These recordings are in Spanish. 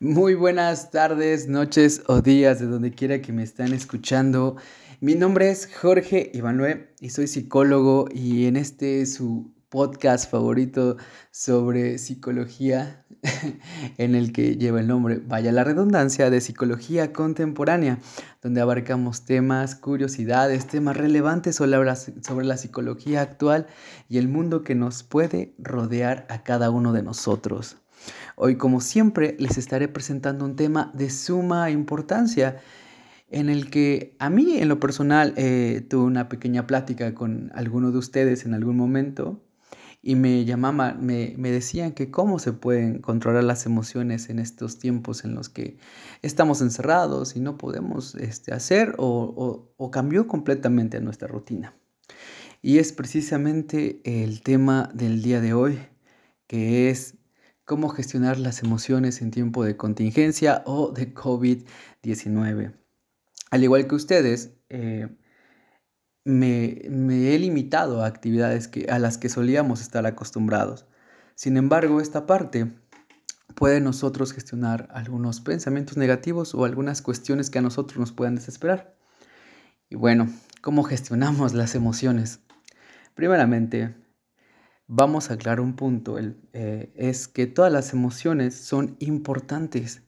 Muy buenas tardes, noches o días de donde quiera que me estén escuchando. Mi nombre es Jorge Ivanue y soy psicólogo y en este su podcast favorito sobre psicología en el que lleva el nombre, vaya la redundancia, de psicología contemporánea, donde abarcamos temas, curiosidades, temas relevantes sobre la, sobre la psicología actual y el mundo que nos puede rodear a cada uno de nosotros. Hoy, como siempre, les estaré presentando un tema de suma importancia en el que a mí, en lo personal, eh, tuve una pequeña plática con alguno de ustedes en algún momento y me llamaban, me, decían que cómo se pueden controlar las emociones en estos tiempos en los que estamos encerrados y no podemos este, hacer o, o cambió completamente nuestra rutina. Y es precisamente el tema del día de hoy, que es cómo gestionar las emociones en tiempo de contingencia o de COVID-19. Al igual que ustedes, eh, me, he limitado a actividades que, a las que solíamos estar acostumbrados. Sin embargo, esta parte puede nosotros gestionar algunos pensamientos negativos o algunas cuestiones que a nosotros nos puedan desesperar. Y bueno, ¿cómo gestionamos las emociones? Primeramente, vamos a aclarar un punto, eh, es que todas las emociones son importantes.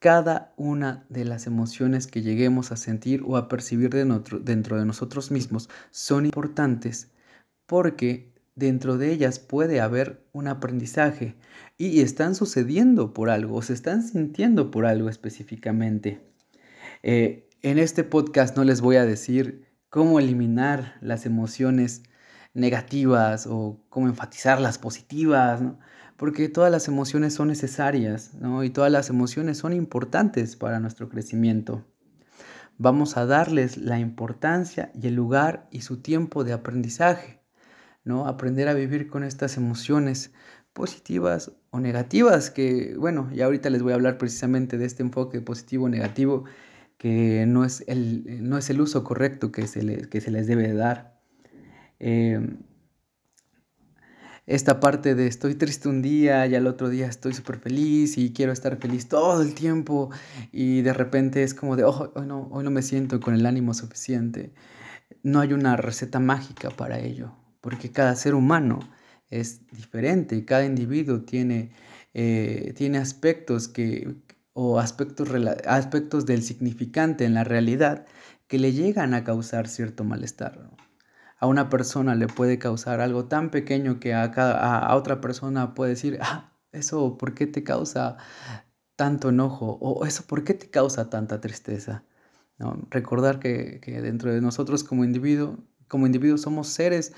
Cada una de las emociones que lleguemos a sentir o a percibir dentro de nosotros mismos son importantes porque dentro de ellas puede haber un aprendizaje y están sucediendo por algo o se están sintiendo por algo específicamente. Eh, en este podcast no les voy a decir cómo eliminar las emociones negativas o cómo enfatizar las positivas, porque todas las emociones son necesarias y todas las emociones son importantes para nuestro crecimiento. Vamos a darles la importancia y el lugar y su tiempo de aprendizaje, ¿no? Aprender a vivir con estas emociones positivas o negativas, que bueno, ya ahorita les voy a hablar precisamente de este enfoque positivo-negativo, que no es, el, no es el uso correcto que se, que se les debe dar. Em, esta parte de estoy triste un día y al otro día estoy súper feliz y quiero estar feliz todo el tiempo y de repente es como de, oh, hoy, no, hoy no me siento con el ánimo suficiente. No hay una receta mágica para ello, porque cada ser humano es diferente, cada individuo tiene, eh, tiene aspectos que, o aspectos, aspectos del significante en la realidad que le llegan a causar cierto malestar a una persona le puede causar algo tan pequeño que a, a otra persona puede decir, ah, eso, ¿por qué te causa tanto enojo? O eso, ¿por qué te causa tanta tristeza? ¿No? Recordar que, dentro de nosotros como individuo, como individuos somos seres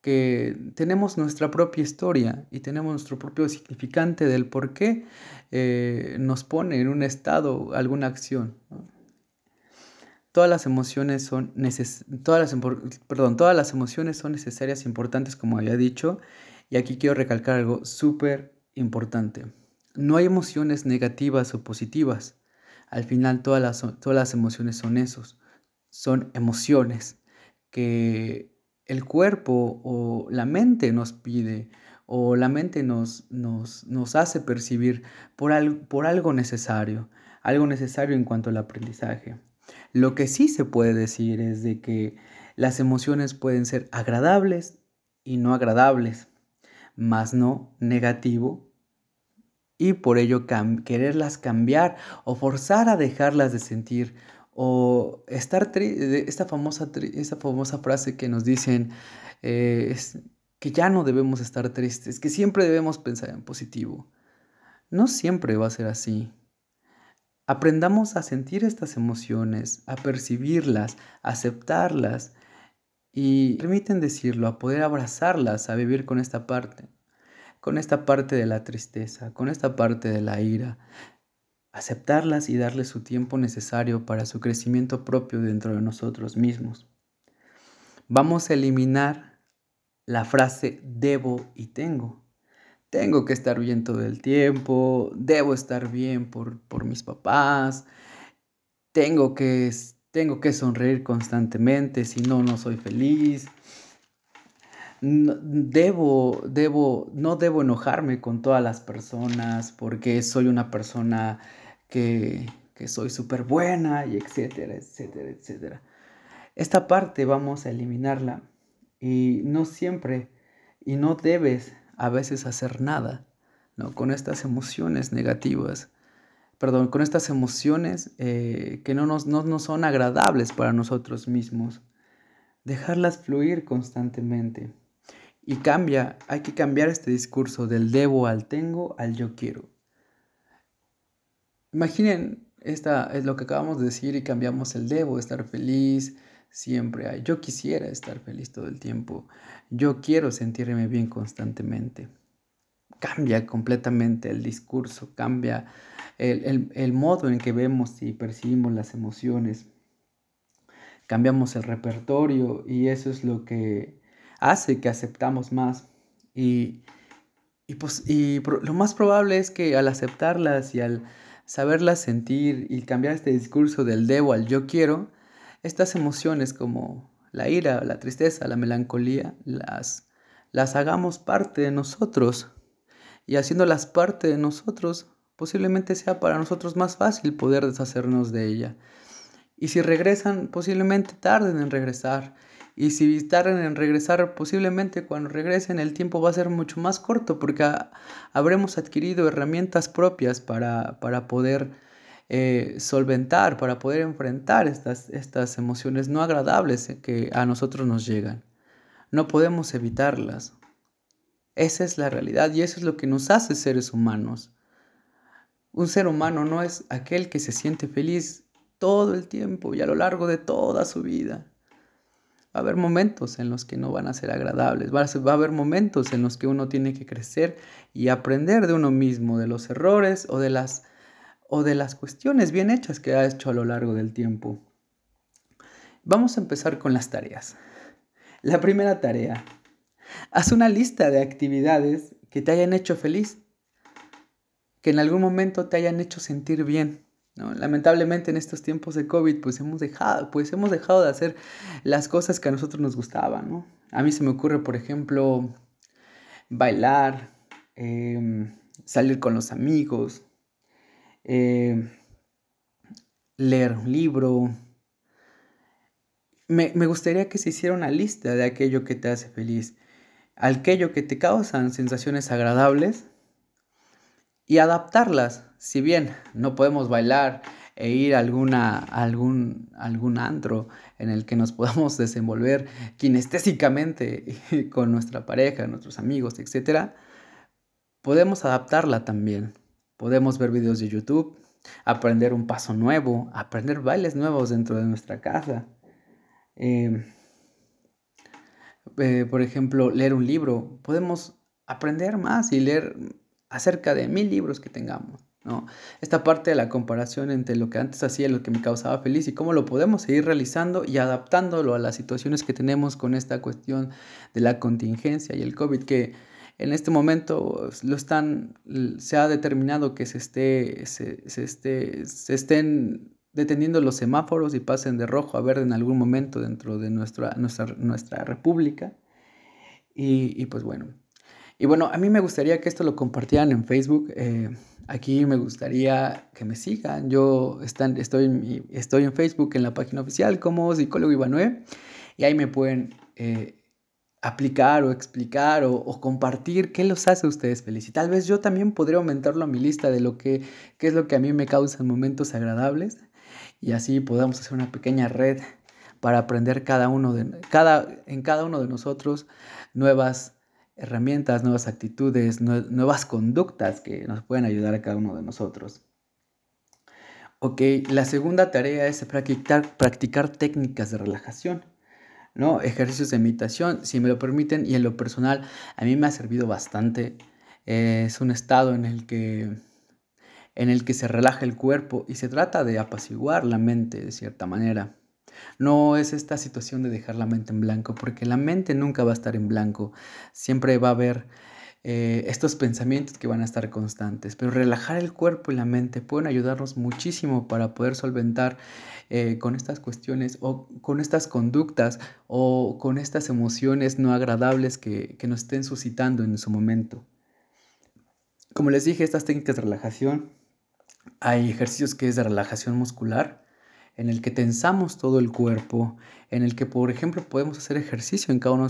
que tenemos nuestra propia historia y tenemos nuestro propio significante del por qué eh, nos pone en un estado alguna acción. Todas las emociones son todas las, todas las emociones son necesarias e importantes, como había dicho, y aquí quiero recalcar algo súper importante. No hay emociones negativas o positivas. Al final todas las, todas las emociones son esos. Son emociones que el cuerpo o la mente nos pide o la mente nos, nos, nos hace percibir por, por algo necesario, algo necesario en cuanto al aprendizaje. Lo que sí se puede decir es de que las emociones pueden ser agradables y no agradables, más no negativo, y por ello quererlas cambiar o forzar a dejarlas de sentir o estar esta famosa, esta famosa frase que nos dicen eh, que ya no debemos estar tristes, que siempre debemos pensar en positivo. No siempre va a ser así. Aprendamos a sentir estas emociones, a percibirlas, a aceptarlas y permiten decirlo, a poder abrazarlas, a vivir con esta parte, con esta parte de la tristeza, con esta parte de la ira, aceptarlas y darles su tiempo necesario para su crecimiento propio dentro de nosotros mismos. Vamos a eliminar la frase debo y tengo tengo que estar bien todo el tiempo, debo estar bien por, mis papás, tengo que, tengo que sonreír constantemente, si no, no soy feliz. no, debo, debo, no debo enojarme con todas las personas porque soy una persona que, que soy súper buena y etcétera, etcétera, etcétera. Esta parte vamos a eliminarla y no siempre y no debes a veces hacer nada ¿no? con estas emociones negativas, perdón, con estas emociones eh, que no nos, no, son agradables para nosotros mismos. Dejarlas fluir constantemente. Y cambia, hay que cambiar este discurso del debo al tengo al yo quiero. Imaginen, esta es lo que acabamos de decir y cambiamos el debo, estar feliz, siempre hay. Yo quisiera estar feliz todo el tiempo. Yo quiero sentirme bien constantemente. Cambia completamente el discurso, cambia el, el modo en que vemos y percibimos las emociones. Cambiamos el repertorio y eso es lo que hace que aceptamos más. Y, y, pues, y lo más probable es que al aceptarlas y al saberlas sentir y cambiar este discurso del debo al yo quiero, estas emociones como la ira, la tristeza, la melancolía, las, las hagamos parte de nosotros. Y haciéndolas parte de nosotros, posiblemente sea para nosotros más fácil poder deshacernos de ella. Y si regresan, posiblemente tarden en regresar. Y si tarden en regresar, posiblemente cuando regresen el tiempo va a ser mucho más corto porque habremos adquirido herramientas propias para, para poder eh, solventar, para poder enfrentar estas, estas emociones no agradables que a nosotros nos llegan. No podemos evitarlas. Esa es la realidad y eso es lo que nos hace seres humanos. Un ser humano no es aquel que se siente feliz todo el tiempo y a lo largo de toda su vida. Va a haber momentos en los que no van a ser agradables, va a, haber momentos en los que uno tiene que crecer y aprender de uno mismo, de los errores o de las, o de las cuestiones bien hechas que ha hecho a lo largo del tiempo. Vamos a empezar con las tareas. La primera tarea. Haz una lista de actividades que te hayan hecho feliz, que en algún momento te hayan hecho sentir bien. Lamentablemente en estos tiempos de COVID pues hemos, dejado, pues hemos dejado de hacer las cosas que a nosotros nos gustaban. A mí se me ocurre, por ejemplo, bailar, em, salir con los amigos, em, leer un libro. Me, me gustaría que se hiciera una lista de aquello que te hace feliz, aquello que te causan sensaciones agradables y adaptarlas. Si bien no podemos bailar e ir a alguna, algún, algún antro en el que nos podamos desenvolver kinestésicamente con nuestra pareja, nuestros amigos, etc., podemos adaptarla también. Podemos ver videos de YouTube, aprender un paso nuevo, aprender bailes nuevos dentro de nuestra casa. Em, eh, por ejemplo, leer un libro. Podemos aprender más y leer acerca de mil libros que tengamos. ¿no? Esta parte de la comparación entre lo que antes hacía y lo que me causaba feliz y cómo lo podemos seguir realizando y adaptándolo a las situaciones que tenemos con esta cuestión de la contingencia y el COVID, que en este momento lo están, se ha determinado que se, esté, se, esté, se estén deteniendo los semáforos y pasen de rojo a verde en algún momento dentro de nuestra, nuestra, nuestra república. Y, y pues bueno, y bueno, a mí me gustaría que esto lo compartieran en Facebook. Eh, aquí me gustaría que me sigan. Yo están, estoy, estoy en Facebook en la página oficial como psicólogo Ivanue y ahí me pueden eh, aplicar o explicar o, compartir qué los hace a ustedes felices. Y tal vez yo también podría aumentarlo a mi lista de lo que qué es lo que a mí me causa momentos agradables y así podamos hacer una pequeña red para aprender cada uno de, cada, en cada uno de nosotros nuevas herramientas, nuevas actitudes, nuevas conductas que nos pueden ayudar a cada uno de nosotros. Ok, la segunda tarea es practicar, practicar técnicas de relajación, ¿no? Ejercicios de meditación, si me lo permiten, y en lo personal a mí me ha servido bastante. es un estado en el que en el que se relaja el cuerpo y se trata de apaciguar la mente de cierta manera. No es esta situación de dejar la mente en blanco, porque la mente nunca va a estar en blanco. Siempre va a haber eh, estos pensamientos que van a estar constantes. Pero relajar el cuerpo y la mente pueden ayudarnos muchísimo para poder solventar eh, con estas cuestiones o con estas conductas o con estas emociones no agradables que, que nos estén suscitando en su momento. Como les dije, estas técnicas de relajación, hay ejercicios que es de relajación muscular, en el que tensamos todo el cuerpo, en el que, por ejemplo, podemos hacer ejercicio en cada uno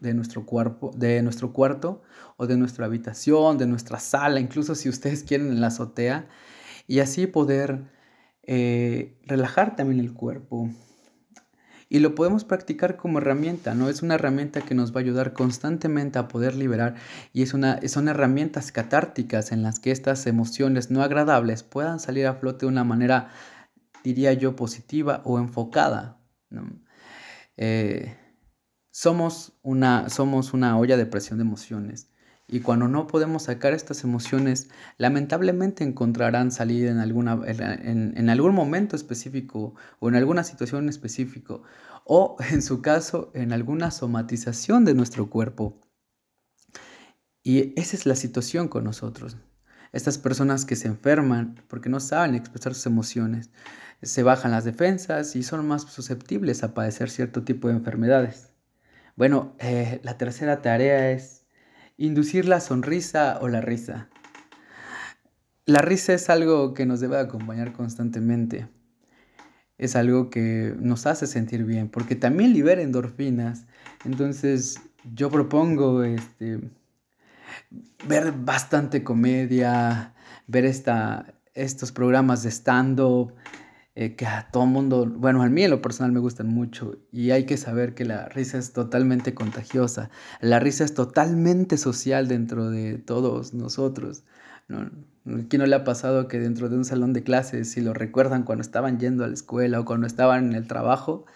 de nuestro, cuerpo, de nuestro cuarto o de nuestra habitación, de nuestra sala, incluso si ustedes quieren en la azotea, y así poder eh, relajar también el cuerpo. Y lo podemos practicar como herramienta, ¿no? Es una herramienta que nos va a ayudar constantemente a poder liberar y es una, son herramientas catárticas en las que estas emociones no agradables puedan salir a flote de una manera diría yo, positiva o enfocada. Eh, somos, una, somos una olla de presión de emociones. Y cuando no podemos sacar estas emociones, lamentablemente encontrarán salida en, alguna, en, en, algún momento específico o en alguna situación específico o en su caso en alguna somatización de nuestro cuerpo. Y esa es la situación con nosotros. Estas personas que se enferman porque no saben expresar sus emociones, se bajan las defensas y son más susceptibles a padecer cierto tipo de enfermedades. Bueno, eh, la tercera tarea es inducir la sonrisa o la risa. La risa es algo que nos debe acompañar constantemente. Es algo que nos hace sentir bien, porque también libera endorfinas. Entonces, yo propongo este, ver bastante comedia, ver esta, estos programas de stand-up, eh, que a todo mundo, bueno, a mí en lo personal me gustan mucho y hay que saber que la risa es totalmente contagiosa, la risa es totalmente social dentro de todos nosotros. ¿no? ¿Quién no le ha pasado que dentro de un salón de clases, si lo recuerdan cuando estaban yendo a la escuela o cuando estaban en el trabajo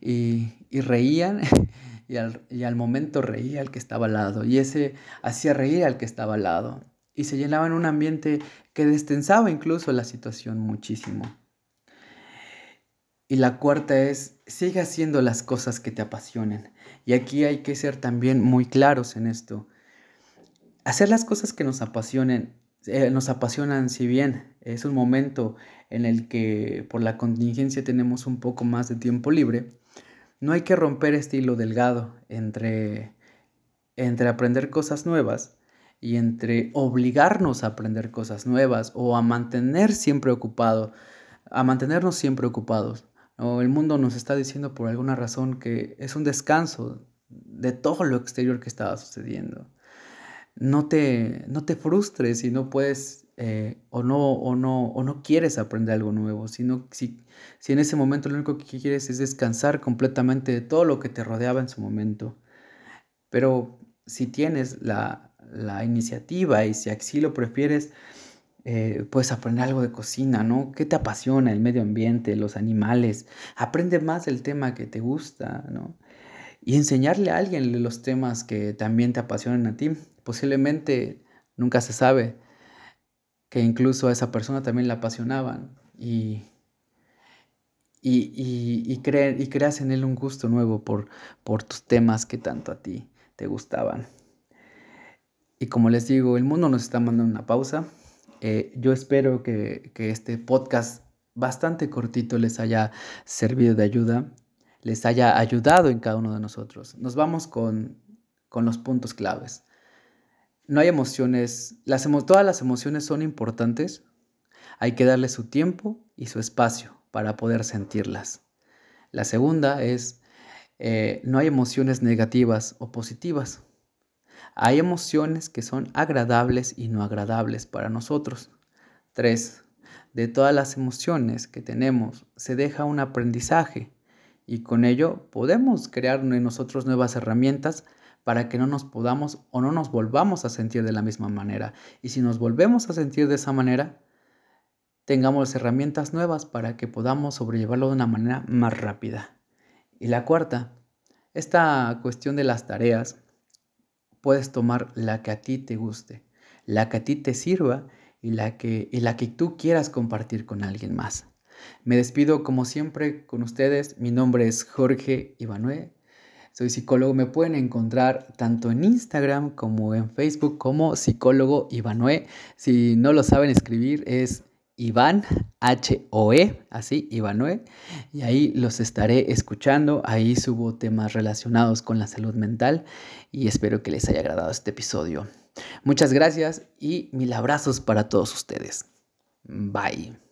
y, y reían y al, y al momento reía al que estaba al lado y ese hacía reír al que estaba al lado y se llenaba en un ambiente que destensaba incluso la situación muchísimo. Y la cuarta es, sigue haciendo las cosas que te apasionen. Y aquí hay que ser también muy claros en esto. Hacer las cosas que nos apasionen, eh, nos apasionan si bien es un momento en el que por la contingencia tenemos un poco más de tiempo libre, no hay que romper este hilo delgado entre, entre aprender cosas nuevas y entre obligarnos a aprender cosas nuevas o a mantener siempre ocupado, a mantenernos siempre ocupados el mundo nos está diciendo por alguna razón que es un descanso de todo lo exterior que estaba sucediendo. No te, no te frustres si no puedes eh, o, no, o, no, o no quieres aprender algo nuevo, sino si, si en ese momento lo único que quieres es descansar completamente de todo lo que te rodeaba en su momento. Pero si tienes la, la iniciativa y si así lo prefieres, eh, puedes aprender algo de cocina, ¿no? ¿Qué te apasiona? El medio ambiente, los animales. Aprende más del tema que te gusta, ¿no? Y enseñarle a alguien los temas que también te apasionan a ti. Posiblemente nunca se sabe que incluso a esa persona también la apasionaban y, y, y, y, creas en él un gusto nuevo por, por tus temas que tanto a ti te gustaban. Y como les digo, el mundo nos está mandando una pausa. Eh, yo espero que, este podcast bastante cortito les haya servido de ayuda, les haya ayudado en cada uno de nosotros. Nos vamos con, los puntos claves. No hay emociones, las todas las emociones son importantes, hay que darle su tiempo y su espacio para poder sentirlas. La segunda es, eh, no hay emociones negativas o positivas. Hay emociones que son agradables y no agradables para nosotros. 3. De todas las emociones que tenemos se deja un aprendizaje y con ello podemos crear en nosotros nuevas herramientas para que no nos podamos o no nos volvamos a sentir de la misma manera. Y si nos volvemos a sentir de esa manera, tengamos herramientas nuevas para que podamos sobrellevarlo de una manera más rápida. Y la cuarta, esta cuestión de las tareas puedes tomar la que a ti te guste, la que a ti te sirva y la que, y la que tú quieras compartir con alguien más. Me despido como siempre con ustedes. Mi nombre es Jorge Ivanue. Soy psicólogo, me pueden encontrar tanto en Instagram como en Facebook como psicólogo Ivanoe. Si no lo saben escribir es Iván H-O-E, así, Ivanoe. Y ahí los estaré escuchando. Ahí subo temas relacionados con la salud mental y espero que les haya agradado este episodio. Muchas gracias y mil abrazos para todos ustedes. Bye.